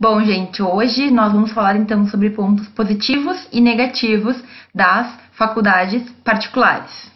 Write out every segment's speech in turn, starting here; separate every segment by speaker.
Speaker 1: Bom, gente, hoje nós vamos falar então sobre pontos positivos e negativos das faculdades particulares.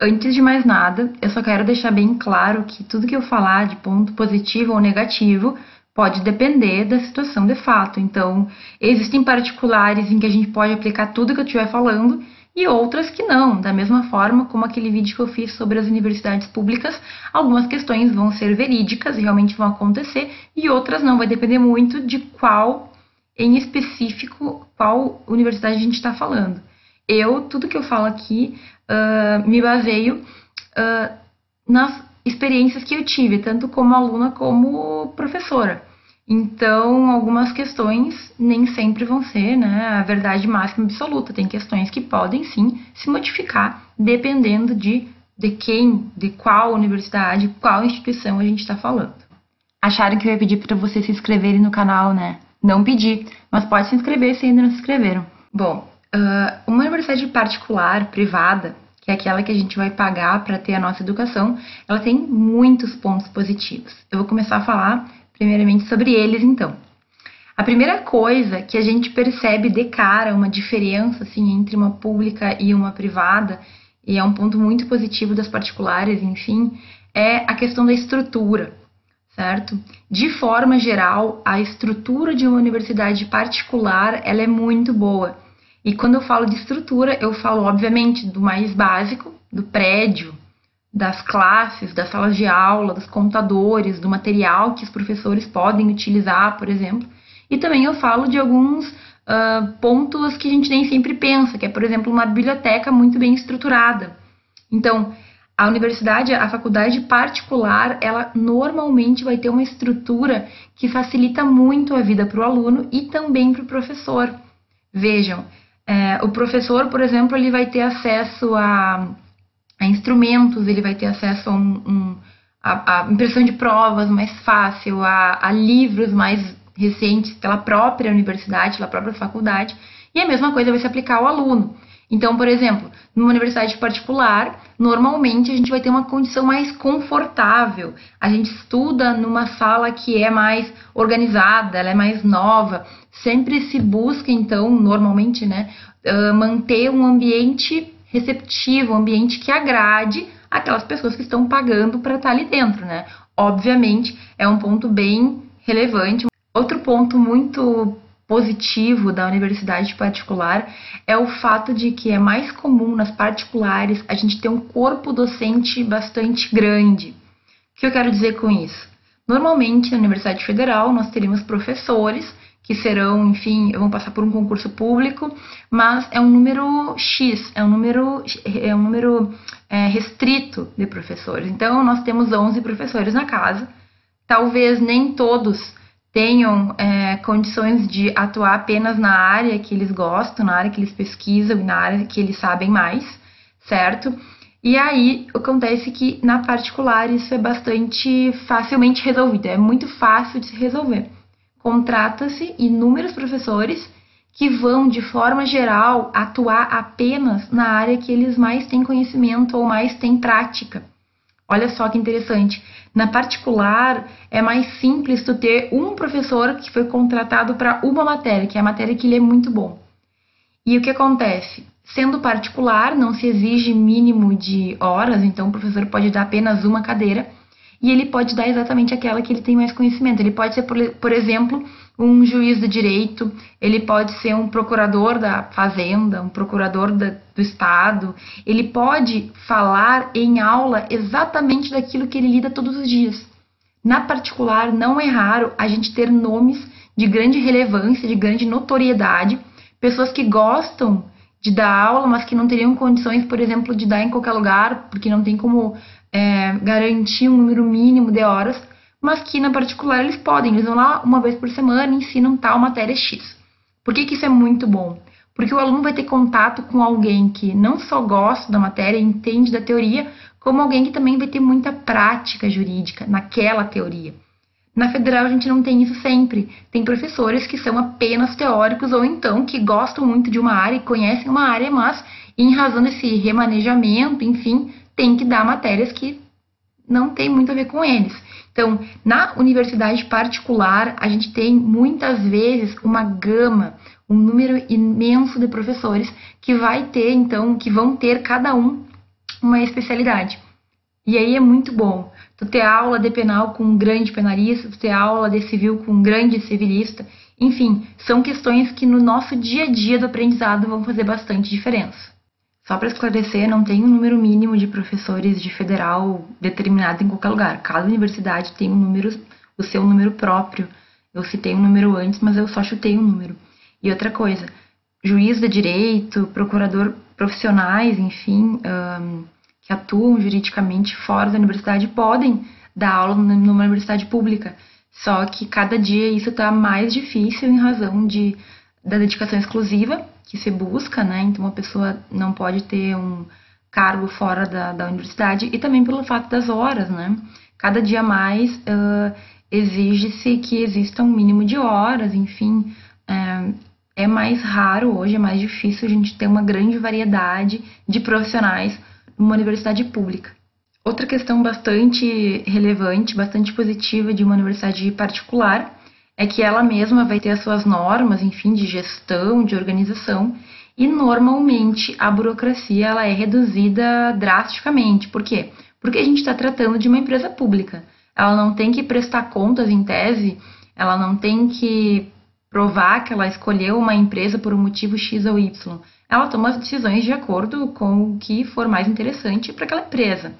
Speaker 1: Antes de mais nada, eu só quero deixar bem claro que tudo que eu falar de ponto positivo ou negativo pode depender da situação de fato. Então, existem particulares em que a gente pode aplicar tudo que eu estiver falando e outras que não. Da mesma forma como aquele vídeo que eu fiz sobre as universidades públicas, algumas questões vão ser verídicas e realmente vão acontecer, e outras não. Vai depender muito de qual, em específico, qual universidade a gente está falando. Eu, tudo que eu falo aqui, uh, me baseio uh, nas experiências que eu tive, tanto como aluna como professora. Então, algumas questões nem sempre vão ser né, a verdade máxima absoluta. Tem questões que podem sim se modificar dependendo de, de quem, de qual universidade, qual instituição a gente está falando. Acharam que eu ia pedir para vocês se inscreverem no canal, né? Não pedi, mas pode se inscrever se ainda não se inscreveram. Bom, uh, uma universidade particular, privada, que é aquela que a gente vai pagar para ter a nossa educação, ela tem muitos pontos positivos. Eu vou começar a falar primeiramente sobre eles, então. A primeira coisa que a gente percebe de cara uma diferença assim entre uma pública e uma privada, e é um ponto muito positivo das particulares, enfim, é a questão da estrutura, certo? De forma geral, a estrutura de uma universidade particular, ela é muito boa. E quando eu falo de estrutura, eu falo obviamente do mais básico, do prédio, das classes, das salas de aula, dos computadores, do material que os professores podem utilizar, por exemplo. E também eu falo de alguns uh, pontos que a gente nem sempre pensa, que é, por exemplo, uma biblioteca muito bem estruturada. Então, a universidade, a faculdade particular, ela normalmente vai ter uma estrutura que facilita muito a vida para o aluno e também para o professor. Vejam, é, o professor, por exemplo, ele vai ter acesso a a instrumentos, ele vai ter acesso a, um, um a, a, impressão de provas mais fácil, a, a livros mais recentes pela própria universidade, pela própria faculdade, e a mesma coisa vai se aplicar ao aluno. Então, por exemplo, numa universidade particular, normalmente a gente vai ter uma condição mais confortável. A gente estuda numa sala que é mais organizada, ela é mais nova. Sempre se busca, então, normalmente, né, manter um ambiente receptivo, um ambiente que agrade aquelas pessoas que estão pagando para estar ali dentro, né? Obviamente, é um ponto bem relevante. Outro ponto muito positivo da universidade particular é o fato de que é mais comum nas particulares a gente ter um corpo docente bastante grande. O que eu quero dizer com isso? Normalmente, na Universidade Federal, nós teríamos professores que serão, enfim, vão passar por um concurso público, mas é um número X, é um número, é um número é, restrito de professores. Então, nós temos 11 professores na casa, talvez nem todos tenham é, condições de atuar apenas na área que eles gostam, na área que eles pesquisam, na área que eles sabem mais, certo? E aí acontece que na particular isso é bastante facilmente resolvido, é muito fácil de se resolver contrata-se inúmeros professores que vão, de forma geral, atuar apenas na área que eles mais têm conhecimento ou mais têm prática. Olha só que interessante. Na particular, é mais simples tu ter um professor que foi contratado para uma matéria, que é a matéria que ele é muito bom. E o que acontece? Sendo particular, não se exige mínimo de horas, então o professor pode dar apenas uma cadeira e ele pode dar exatamente aquela que ele tem mais conhecimento. Ele pode ser, por, por exemplo, um juiz de direito, ele pode ser um procurador da fazenda, um procurador da, do estado, ele pode falar em aula exatamente daquilo que ele lida todos os dias. Na particular, não é raro a gente ter nomes de grande relevância, de grande notoriedade, pessoas que gostam de dar aula, mas que não teriam condições, por exemplo, de dar em qualquer lugar, porque não tem como é, garantir um número mínimo de horas, mas que na particular eles podem, eles vão lá uma vez por semana e ensinam tal matéria X. Por que, que isso é muito bom? Porque o aluno vai ter contato com alguém que não só gosta da matéria, entende da teoria, como alguém que também vai ter muita prática jurídica naquela teoria. Na federal a gente não tem isso sempre. Tem professores que são apenas teóricos ou então que gostam muito de uma área e conhecem uma área, mas em razão desse remanejamento, enfim, tem que dar matérias que não tem muito a ver com eles. Então, na universidade particular, a gente tem muitas vezes uma gama, um número imenso de professores que vai ter, então, que vão ter cada um uma especialidade. E aí é muito bom. Tu ter aula de penal com um grande penalista, tu ter aula de civil com um grande civilista. Enfim, são questões que no nosso dia a dia do aprendizado vão fazer bastante diferença. Só para esclarecer, não tem um número mínimo de professores de federal determinado em qualquer lugar. Cada universidade tem um número, o seu número próprio. Eu citei um número antes, mas eu só chutei um número. E outra coisa, juiz de direito, procurador profissionais, enfim, que atuam juridicamente fora da universidade podem dar aula numa universidade pública. Só que cada dia isso está mais difícil em razão de, da dedicação exclusiva que se busca, né? Então uma pessoa não pode ter um cargo fora da, da universidade e também pelo fato das horas, né? Cada dia mais uh, exige-se que exista um mínimo de horas, enfim, é mais raro hoje, é mais difícil a gente ter uma grande variedade de profissionais numa universidade pública. Outra questão bastante relevante, bastante positiva de uma universidade particular é que ela mesma vai ter as suas normas, enfim, de gestão, de organização, e normalmente a burocracia ela é reduzida drasticamente. Por quê? Porque a gente está tratando de uma empresa pública. Ela não tem que prestar contas em tese, ela não tem que provar que ela escolheu uma empresa por um motivo X ou Y. Ela toma as decisões de acordo com o que for mais interessante para aquela empresa,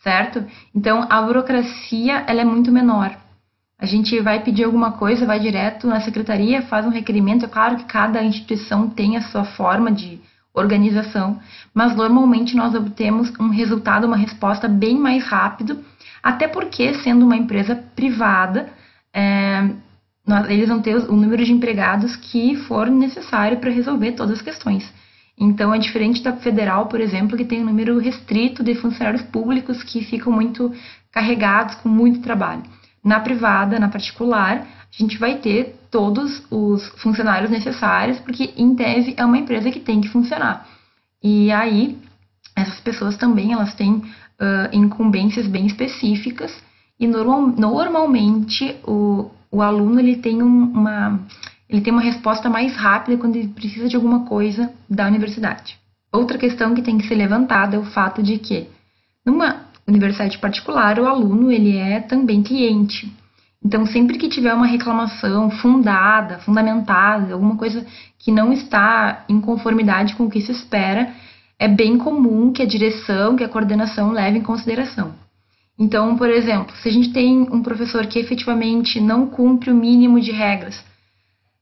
Speaker 1: certo? Então a burocracia ela é muito menor. A gente vai pedir alguma coisa, vai direto na secretaria, faz um requerimento. É claro que cada instituição tem a sua forma de organização, mas normalmente nós obtemos um resultado, uma resposta bem mais rápido, até porque, sendo uma empresa privada, é, eles vão ter o número de empregados que for necessário para resolver todas as questões. Então, é diferente da federal, por exemplo, que tem um número restrito de funcionários públicos que ficam muito carregados com muito trabalho. Na privada, na particular, a gente vai ter todos os funcionários necessários, porque em tese é uma empresa que tem que funcionar. E aí, essas pessoas também elas têm uh, incumbências bem específicas e normal, normalmente o, o aluno ele tem um, uma ele tem uma resposta mais rápida quando ele precisa de alguma coisa da universidade. Outra questão que tem que ser levantada é o fato de que numa universidade particular, o aluno ele é também cliente. Então, sempre que tiver uma reclamação fundada, fundamentada, alguma coisa que não está em conformidade com o que se espera, é bem comum que a direção, que a coordenação leve em consideração. Então, por exemplo, se a gente tem um professor que efetivamente não cumpre o mínimo de regras,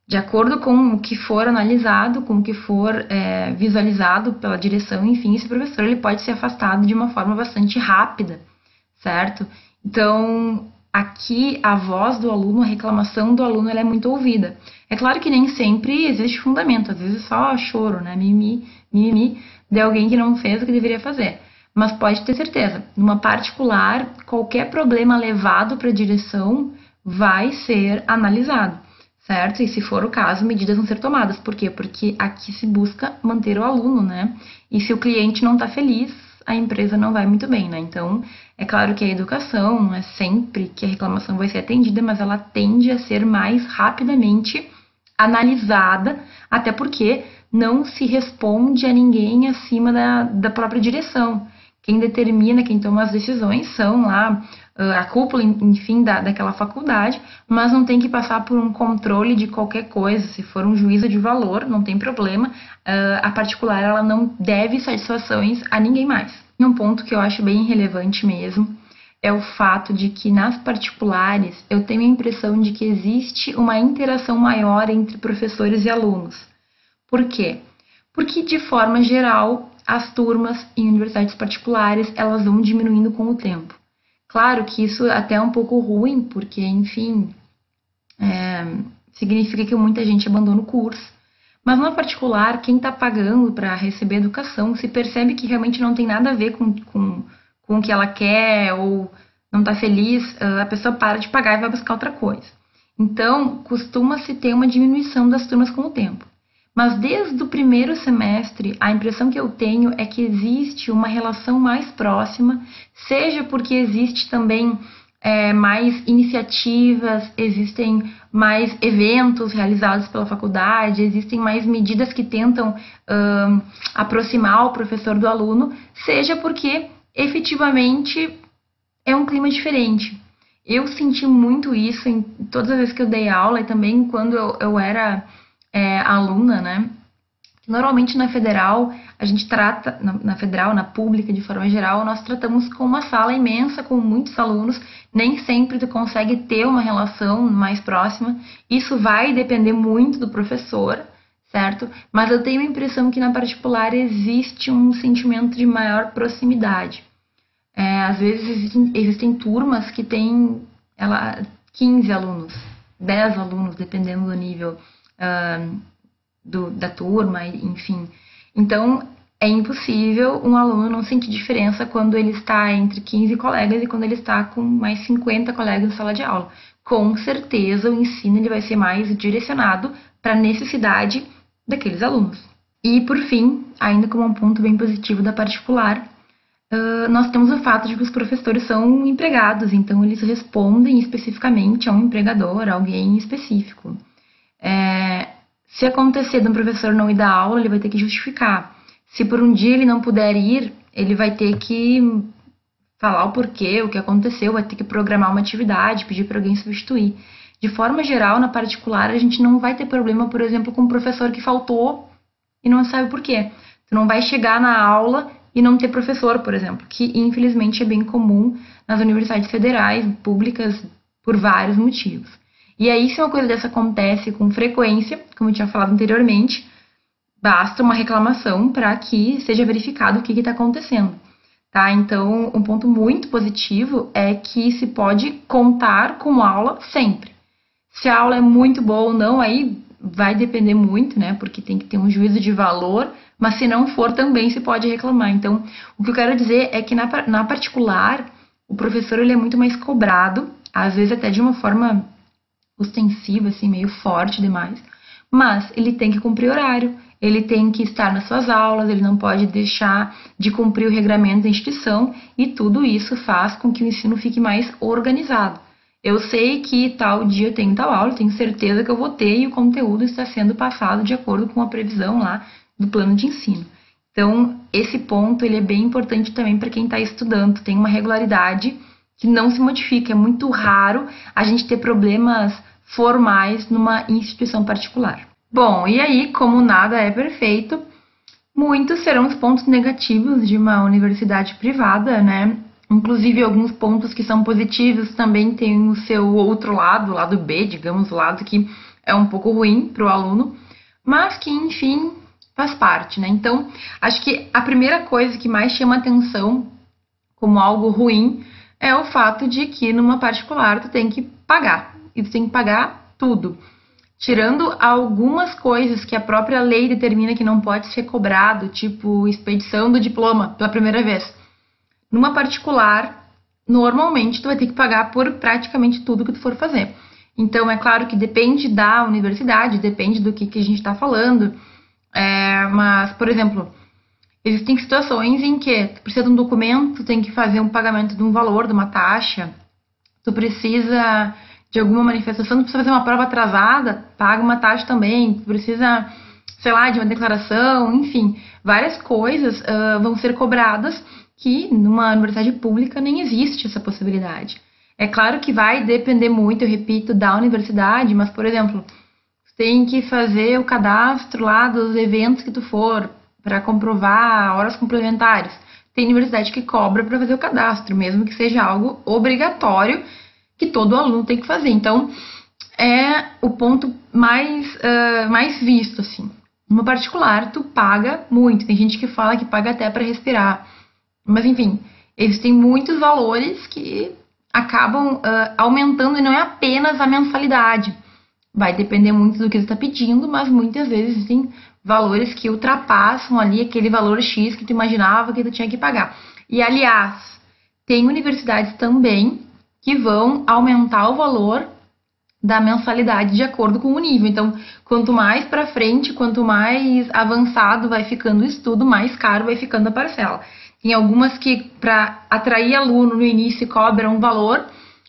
Speaker 1: de acordo com o que for analisado, com o que for é, visualizado pela direção, enfim, esse professor ele pode ser afastado de uma forma bastante rápida, certo? Então, aqui a voz do aluno, a reclamação do aluno, ela é muito ouvida. É claro que nem sempre existe fundamento, às vezes só choro, né? Mimimi, mimimi de alguém que não fez o que deveria fazer. Mas pode ter certeza, numa particular, qualquer problema levado para a direção vai ser analisado certo? E se for o caso, medidas vão ser tomadas. Por quê? Porque aqui se busca manter o aluno, né? E se o cliente não está feliz, a empresa não vai muito bem, né? Então, é claro que a educação não é sempre que a reclamação vai ser atendida, mas ela tende a ser mais rapidamente analisada, até porque não se responde a ninguém acima da, da própria direção. Quem determina, quem toma as decisões são lá uh, a cúpula, enfim, da, daquela faculdade, mas não tem que passar por um controle de qualquer coisa. Se for um juízo de valor, não tem problema. Uh, a particular, ela não deve satisfações a ninguém mais. E um ponto que eu acho bem relevante mesmo é o fato de que nas particulares eu tenho a impressão de que existe uma interação maior entre professores e alunos. Por quê? Porque de forma geral as turmas em universidades particulares elas vão diminuindo com o tempo. Claro que isso até é um pouco ruim, porque, enfim, é, significa que muita gente abandona o curso. Mas, no particular, quem está pagando para receber educação se percebe que realmente não tem nada a ver com, com, com o que ela quer ou não está feliz, a pessoa para de pagar e vai buscar outra coisa. Então, costuma-se ter uma diminuição das turmas com o tempo. Mas desde o primeiro semestre, a impressão que eu tenho é que existe uma relação mais próxima, seja porque existe também é, mais iniciativas, existem mais eventos realizados pela faculdade, existem mais medidas que tentam aproximar o professor do aluno, seja porque efetivamente é um clima diferente. Eu senti muito isso em todas as vezes que eu dei aula e também quando eu, eu era é, aluna, né? Normalmente na federal, a gente trata, na, na, federal, na pública de forma geral, nós tratamos com uma sala imensa, com muitos alunos, nem sempre tu consegue ter uma relação mais próxima, isso vai depender muito do professor, certo? Mas eu tenho a impressão que na particular existe um sentimento de maior proximidade. É, às vezes existem, existem turmas que têm ela, 15 alunos, 10 alunos, dependendo do nível uh, do, da turma, enfim. Então, é impossível um aluno não sentir diferença quando ele está entre 15 colegas e quando ele está com mais 50 colegas na sala de aula. Com certeza, o ensino ele vai ser mais direcionado para a necessidade daqueles alunos. E, por fim, ainda como um ponto bem positivo da particular, nós temos o fato de que os professores são empregados, então eles respondem especificamente a um empregador, a alguém específico. É, se acontecer de um professor não ir dar aula, ele vai ter que justificar. Se por um dia ele não puder ir, ele vai ter que falar o porquê, o que aconteceu, vai ter que programar uma atividade, pedir para alguém substituir. De forma geral, na particular, a gente não vai ter problema, por exemplo, com um professor que faltou e não sabe por quê. Tu não vai chegar na aula e não ter professor, por exemplo, que infelizmente é bem comum nas universidades federais, públicas, por vários motivos. E aí, se uma coisa dessa acontece com frequência, como eu tinha falado anteriormente, basta uma reclamação para que seja verificado o que está acontecendo. Tá? Então, um ponto muito positivo é que se pode contar com aula sempre. Se a aula é muito boa ou não, aí vai depender muito, né? Porque tem que ter um juízo de valor, mas se não for, também se pode reclamar. Então, o que eu quero dizer é que na, na particular, o professor ele é muito mais cobrado, às vezes até de uma forma ostensiva, assim, meio forte demais. Mas ele tem que cumprir horário, ele tem que estar nas suas aulas, ele não pode deixar de cumprir o regramento da instituição e tudo isso faz com que o ensino fique mais organizado. Eu sei que tal dia tenho tal aula, tenho certeza que eu vou ter e o conteúdo está sendo passado de acordo com a previsão lá do plano de ensino. Então, esse ponto ele é bem importante também para quem está estudando, tem uma regularidade que não se modifica. É muito raro a gente ter problemas formais numa instituição particular. Bom, e aí, como nada é perfeito, muitos serão os pontos negativos de uma universidade privada, né? Inclusive, alguns pontos que são positivos também têm o seu outro lado, o lado B, digamos, o lado que é um pouco ruim para o aluno, mas que, enfim, faz parte, né? Então, acho que a primeira coisa que mais chama atenção como algo ruim é o fato de que numa particular tu tem que pagar. E tu tem que pagar tudo. Tirando algumas coisas que a própria lei determina que não pode ser cobrado, tipo expedição do diploma pela primeira vez. Numa particular, normalmente tu vai ter que pagar por praticamente tudo que tu for fazer. Então, é claro que depende da universidade, depende do que, que a gente está falando. É, mas, por exemplo, Existem situações em que tu precisa de um documento, tu tem que fazer um pagamento de um valor, de uma taxa, tu precisa de alguma manifestação, tu precisa fazer uma prova atrasada, paga uma taxa também, tu precisa, sei lá, de uma declaração, enfim, várias coisas uh, vão ser cobradas que numa universidade pública nem existe essa possibilidade. É claro que vai depender muito, eu repito, da universidade, mas, por exemplo, tem que fazer o cadastro lá dos eventos que tu for, para comprovar horas complementares. Tem universidade que cobra para fazer o cadastro, mesmo que seja algo obrigatório que todo aluno tem que fazer. Então, é o ponto mais, uh, mais visto, assim. No particular, tu paga muito. Tem gente que fala que paga até para respirar. Mas, enfim, existem muitos valores que acabam uh, aumentando e não é apenas a mensalidade. Vai depender muito do que você está pedindo, mas muitas vezes existem valores que ultrapassam ali aquele valor X que tu imaginava que tu tinha que pagar. E aliás, tem universidades também que vão aumentar o valor da mensalidade de acordo com o nível. Então, quanto mais para frente, quanto mais avançado vai ficando o estudo, mais caro vai ficando a parcela. Tem algumas que, para atrair aluno no início, cobram um valor,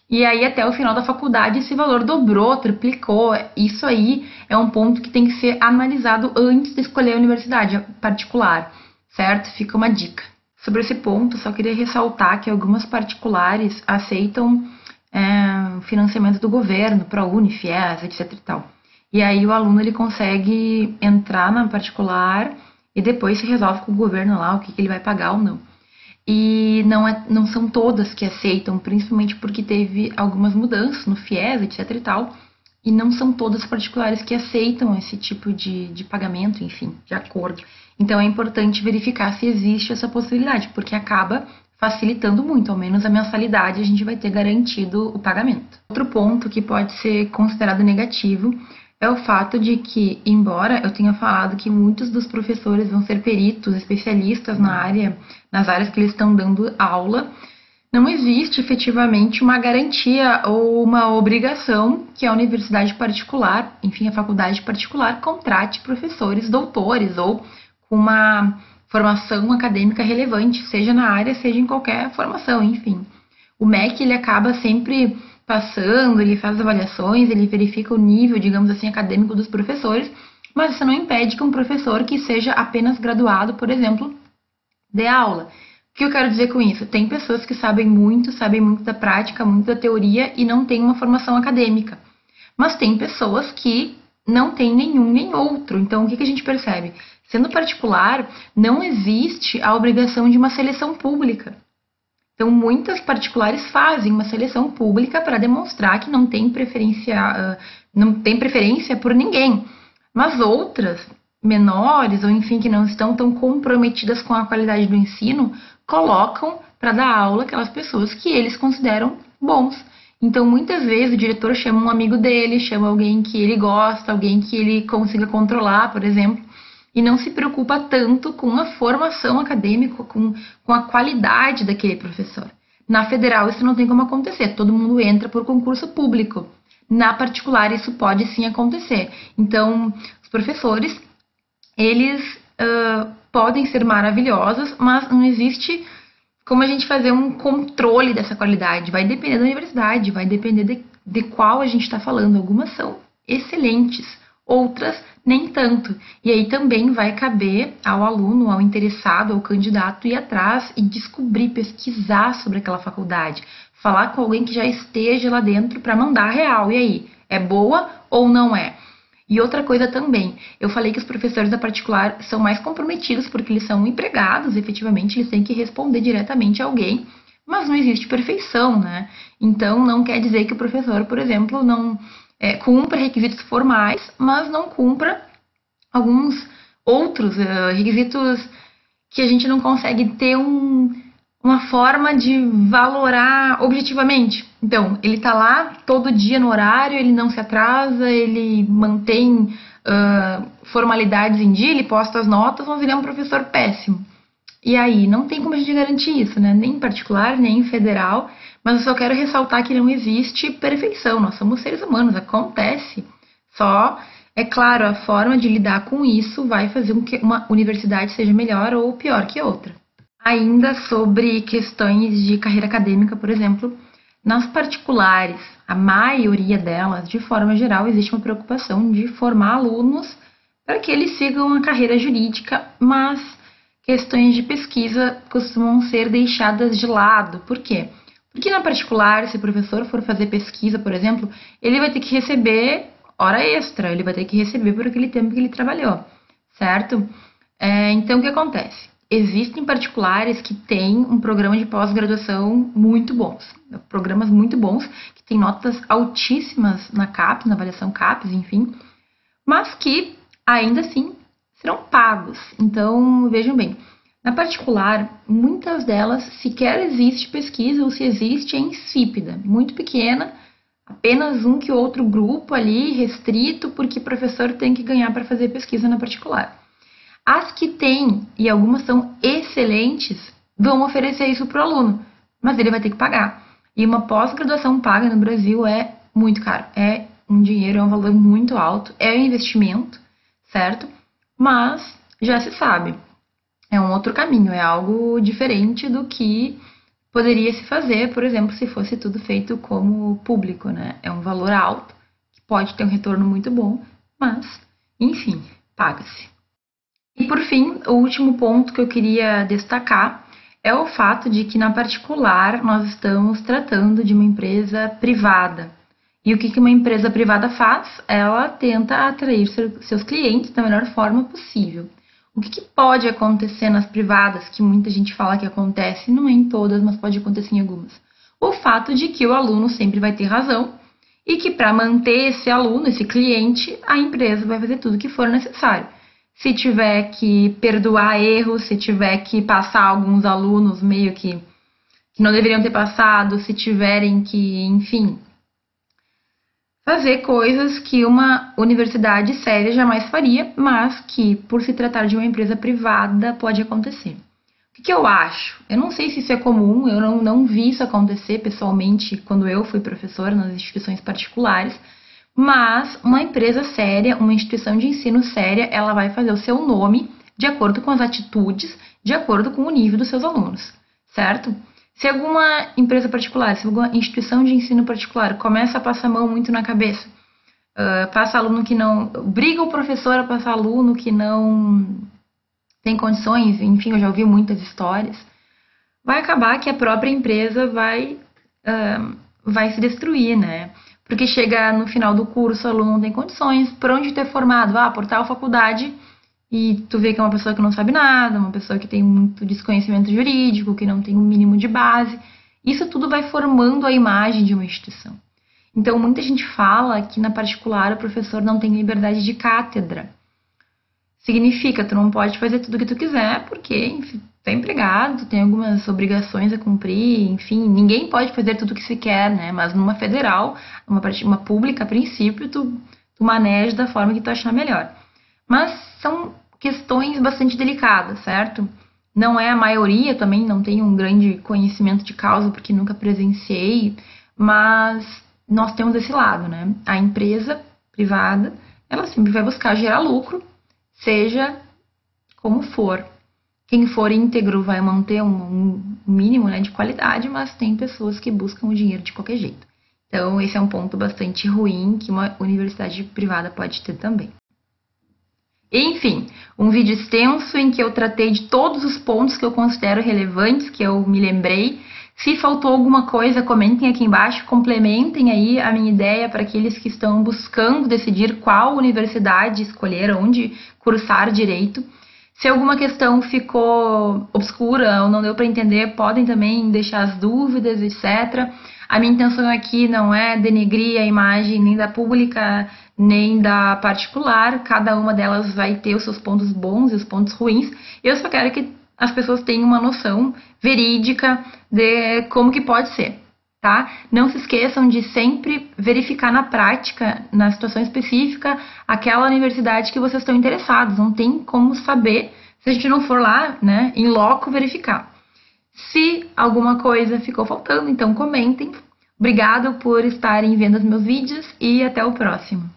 Speaker 1: e aí até o final da faculdade esse valor dobrou, triplicou. Isso aí é um ponto que tem que ser analisado antes de escolher a universidade particular, certo? Fica uma dica. Sobre esse ponto, só queria ressaltar que algumas particulares aceitam é, financiamento do governo, ProUni, FIES, etc e tal. E aí o aluno ele consegue entrar na particular e depois se resolve com o governo lá o que, que ele vai pagar ou não. E não, é, não são todas que aceitam, principalmente porque teve algumas mudanças no FIES, etc e tal, e não são todas particulares que aceitam esse tipo de, de pagamento, enfim, de acordo. Então é importante verificar se existe essa possibilidade, porque acaba facilitando muito, ao menos a mensalidade a gente vai ter garantido o pagamento. Outro ponto que pode ser considerado negativo é o fato de que, embora eu tenha falado que muitos dos professores vão ser peritos, especialistas na área, nas áreas que eles estão dando aula, não existe efetivamente uma garantia ou uma obrigação que a universidade particular, enfim, a faculdade particular, contrate professores doutores ou com uma formação acadêmica relevante, seja na área, seja em qualquer formação, enfim. O MEC ele acaba sempre passando, ele faz avaliações, ele verifica o nível, digamos assim, acadêmico dos professores, mas isso não impede que um professor que seja apenas graduado, por exemplo, dê aula. O que eu quero dizer com isso? Tem pessoas que sabem muito, sabem muito da prática, muito da teoria e não têm uma formação acadêmica. Mas tem pessoas que não têm nenhum nem outro. Então, o que, que a gente percebe? Sendo particular, não existe a obrigação de uma seleção pública. Então, muitas particulares fazem uma seleção pública para demonstrar que não tem preferência, ah, não tem preferência por ninguém. Mas outras, menores, ou enfim, que não estão tão comprometidas com a qualidade do ensino, colocam para dar aula aquelas pessoas que eles consideram bons. Então, muitas vezes, o diretor chama um amigo dele, chama alguém que ele gosta, alguém que ele consiga controlar, por exemplo, e não se preocupa tanto com a formação acadêmica, com, com a qualidade daquele professor. Na federal isso não tem como acontecer, todo mundo entra por concurso público. Na particular isso pode sim acontecer. Então, os professores, eles uh, podem ser maravilhosos, mas não existe como a gente fazer um controle dessa qualidade. Vai depender da universidade, vai depender de, de qual a gente está falando. Algumas são excelentes, outras nem tanto. E aí também vai caber ao aluno, ao interessado, ao candidato ir atrás e descobrir, pesquisar sobre aquela faculdade, falar com alguém que já esteja lá dentro para mandar real. E aí, é boa ou não é? E outra coisa também, eu falei que os professores da particular são mais comprometidos porque eles são empregados, efetivamente, eles têm que responder diretamente a alguém, mas não existe perfeição, né? Então não quer dizer que o professor, por exemplo, não é, cumpra requisitos formais, mas não cumpra alguns outros uh, requisitos que a gente não consegue ter um, uma forma de valorar objetivamente. Então, ele está lá todo dia no horário, ele não se atrasa, ele mantém uh, formalidades em dia, ele posta as notas, mas ele é um professor péssimo. E aí, não tem como a gente garantir isso, né? Nem em particular, nem em federal. Mas eu só quero ressaltar que não existe perfeição, nós somos seres humanos, acontece. Só, é claro, a forma de lidar com isso vai fazer com que uma universidade seja melhor ou pior que outra. Ainda sobre questões de carreira acadêmica, por exemplo, nas particulares, a maioria delas, de forma geral, existe uma preocupação de formar alunos para que eles sigam a carreira jurídica, mas questões de pesquisa costumam ser deixadas de lado. Por quê? Porque na particular, se o professor for fazer pesquisa, por exemplo, ele vai ter que receber hora extra, ele vai ter que receber por aquele tempo que ele trabalhou, certo? É, então, o que acontece? Existem particulares que têm um programa de pós-graduação muito bons, programas muito bons, que têm notas altíssimas na CAPES, na avaliação CAPES, enfim, mas que ainda assim serão pagos. Então, vejam bem, na particular, muitas delas sequer existe pesquisa ou se existe é insípida, muito pequena, apenas um que outro grupo ali restrito, porque o professor tem que ganhar para fazer pesquisa na particular. As que têm, e algumas são excelentes, vão oferecer isso para o aluno, mas ele vai ter que pagar. E uma pós-graduação paga no Brasil é muito caro, é um dinheiro, é um valor muito alto, é um investimento, certo? Mas já se sabe, é um outro caminho, é algo diferente do que poderia se fazer, por exemplo, se fosse tudo feito como público, né? É um valor alto, que pode ter um retorno muito bom, mas, enfim, paga-se. E por fim, o último ponto que eu queria destacar é o fato de que, na particular, nós estamos tratando de uma empresa privada. E o que uma empresa privada faz? Ela tenta atrair seus clientes da melhor forma possível. O que, pode acontecer nas privadas, que muita gente fala que acontece, não é em todas, mas pode acontecer em algumas? O fato de que o aluno sempre vai ter razão e que para manter esse aluno, esse cliente, a empresa vai fazer tudo o que for necessário se tiver que perdoar erros, se tiver que passar alguns alunos meio que, que não deveriam ter passado, se tiverem que, enfim, fazer coisas que uma universidade séria jamais faria, mas que, por se tratar de uma empresa privada, pode acontecer. O que, que eu acho? Eu não sei se isso é comum, eu não, não vi isso acontecer pessoalmente quando eu fui professora nas instituições particulares, mas uma empresa séria, uma instituição de ensino séria, ela vai fazer o seu nome de acordo com as atitudes, de acordo com o nível dos seus alunos, certo? Se alguma empresa particular, se alguma instituição de ensino particular começa a passar a mão muito na cabeça, uh, passa aluno que não. briga o professor a passar aluno que não tem condições, enfim, eu já ouvi muitas histórias, vai acabar que a própria empresa vai, uh, vai se destruir, né? Porque chega no final do curso, o aluno não tem condições, por onde ter formado? Ah, por tal faculdade, e tu vê que é uma pessoa que não sabe nada, uma pessoa que tem muito desconhecimento jurídico, que não tem o um mínimo de base. Isso tudo vai formando a imagem de uma instituição. Então, muita gente fala que na particular o professor não tem liberdade de cátedra. Significa, tu não pode fazer tudo o que tu quiser, porque, enfim, tu é empregado, tu tem algumas obrigações a cumprir, enfim, ninguém pode fazer tudo o que se quer, né? Mas numa federal, uma, uma pública, a princípio, tu, tu maneja da forma que tu achar melhor. Mas são questões bastante delicadas, certo? Não é a maioria, também não tenho um grande conhecimento de causa, porque nunca presenciei, mas nós temos esse lado, né? A empresa privada, ela sempre vai buscar gerar lucro, seja como for. Quem for íntegro vai manter um, mínimo né, de qualidade, mas tem pessoas que buscam o dinheiro de qualquer jeito. Então, esse é um ponto bastante ruim que uma universidade privada pode ter também. Enfim, um vídeo extenso em que eu tratei de todos os pontos que eu considero relevantes, que eu me lembrei. Se faltou alguma coisa, comentem aqui embaixo, complementem aí a minha ideia para aqueles que estão buscando decidir qual universidade escolher, onde cursar direito. Se alguma questão ficou obscura ou não deu para entender, podem também deixar as dúvidas, etc. A minha intenção aqui não é denegrir a imagem nem da pública nem da particular, cada uma delas vai ter os seus pontos bons e os pontos ruins. Eu só quero que as pessoas tenham uma noção verídica de como que pode ser, tá? Não se esqueçam de sempre verificar na prática, na situação específica, aquela universidade que vocês estão interessados. Não tem como saber se a gente não for lá, né, em loco verificar. Se alguma coisa ficou faltando, então comentem. Obrigado por estarem vendo os meus vídeos e até o próximo.